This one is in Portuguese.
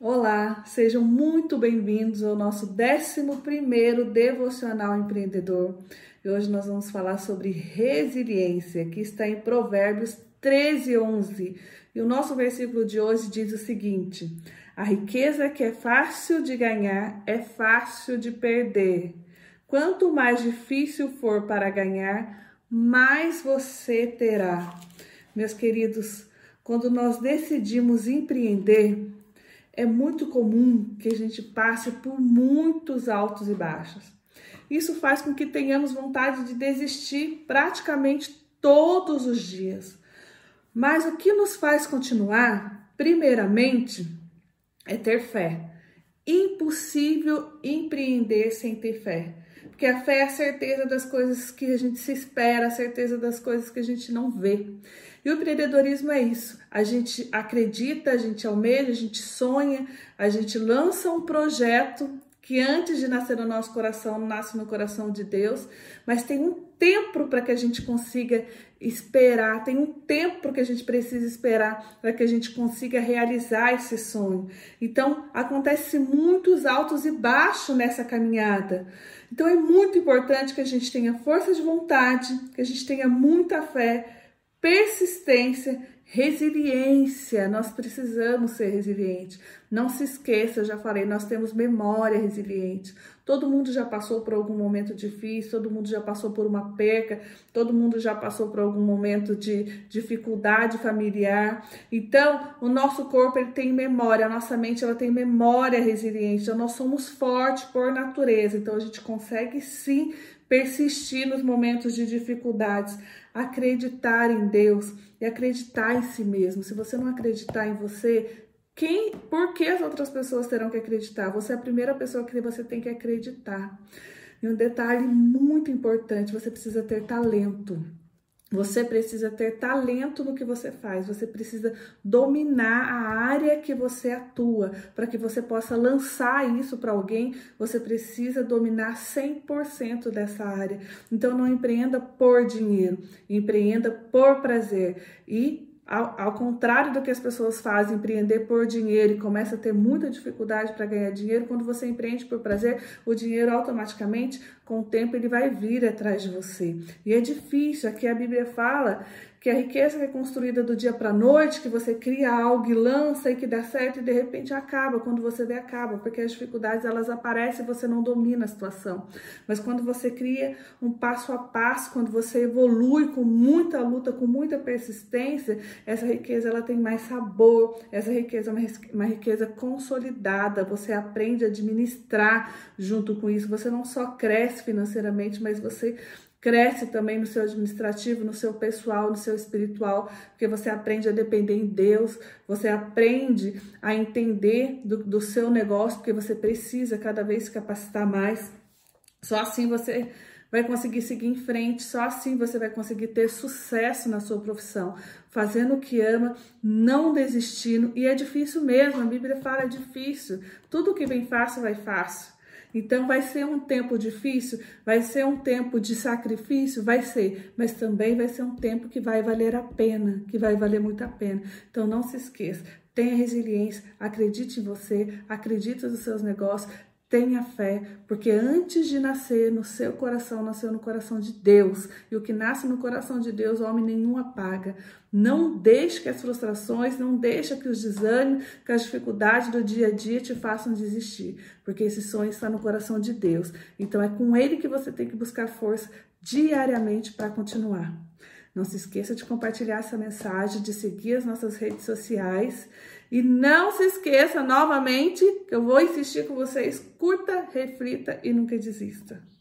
Olá, sejam muito bem-vindos ao nosso 11 Devocional Empreendedor. E hoje nós vamos falar sobre resiliência, que está em Provérbios 13, 11. E o nosso versículo de hoje diz o seguinte: A riqueza que é fácil de ganhar é fácil de perder. Quanto mais difícil for para ganhar, mais você terá. Meus queridos, quando nós decidimos empreender, é muito comum que a gente passe por muitos altos e baixos. Isso faz com que tenhamos vontade de desistir praticamente todos os dias. Mas o que nos faz continuar, primeiramente, é ter fé. Impossível empreender sem ter fé. Porque a fé é a certeza das coisas que a gente se espera, a certeza das coisas que a gente não vê. E o empreendedorismo é isso. A gente acredita, a gente almeja, a gente sonha, a gente lança um projeto que antes de nascer no nosso coração, nasce no coração de Deus, mas tem um tempo para que a gente consiga esperar, tem um tempo que a gente precisa esperar para que a gente consiga realizar esse sonho. Então, acontece muitos altos e baixos nessa caminhada. Então, é muito importante que a gente tenha força de vontade, que a gente tenha muita fé, persistência, resiliência. Nós precisamos ser resilientes. Não se esqueça, eu já falei, nós temos memória resiliente. Todo mundo já passou por algum momento difícil, todo mundo já passou por uma perca, todo mundo já passou por algum momento de dificuldade familiar. Então, o nosso corpo ele tem memória, a nossa mente ela tem memória resiliente. Então, nós somos fortes por natureza. Então, a gente consegue sim persistir nos momentos de dificuldades, acreditar em Deus e acreditar em si mesmo. Se você não acreditar em você, quem, por que as outras pessoas terão que acreditar? Você é a primeira pessoa que você tem que acreditar. E um detalhe muito importante, você precisa ter talento. Você precisa ter talento no que você faz, você precisa dominar a área que você atua. Para que você possa lançar isso para alguém, você precisa dominar 100% dessa área. Então, não empreenda por dinheiro, empreenda por prazer. E ao, ao, contrário do que as pessoas fazem, empreender por dinheiro e começa a ter muita dificuldade para ganhar dinheiro, quando você empreende por prazer, o dinheiro automaticamente, com o tempo, ele vai vir atrás de você. E é difícil, aqui a Bíblia fala que a riqueza é construída do dia para a noite, que você cria algo e lança e que dá certo e de repente acaba, quando você vê acaba, porque as dificuldades elas aparecem e você não domina a situação. Mas quando você cria um passo a passo, quando você evolui com muita luta, com muita persistência, essa riqueza ela tem mais sabor, essa riqueza é uma, uma riqueza consolidada, você aprende a administrar junto com isso, você não só cresce financeiramente, mas você cresce também no seu administrativo, no seu pessoal, no seu espiritual, porque você aprende a depender em Deus, você aprende a entender do, do seu negócio, porque você precisa cada vez se capacitar mais. Só assim você vai conseguir seguir em frente, só assim você vai conseguir ter sucesso na sua profissão, fazendo o que ama, não desistindo. E é difícil mesmo, a Bíblia fala é difícil. Tudo que vem fácil vai fácil. Então vai ser um tempo difícil, vai ser um tempo de sacrifício, vai ser, mas também vai ser um tempo que vai valer a pena, que vai valer muito a pena. Então não se esqueça, tenha resiliência, acredite em você, acredite nos seus negócios, Tenha fé, porque antes de nascer no seu coração, nasceu no coração de Deus. E o que nasce no coração de Deus, homem nenhum apaga. Não deixe que as frustrações, não deixe que os desânimos, que as dificuldades do dia a dia te façam desistir, porque esse sonho está no coração de Deus. Então é com ele que você tem que buscar força diariamente para continuar. Não se esqueça de compartilhar essa mensagem, de seguir as nossas redes sociais. E não se esqueça novamente que eu vou insistir com vocês: curta, reflita e nunca desista.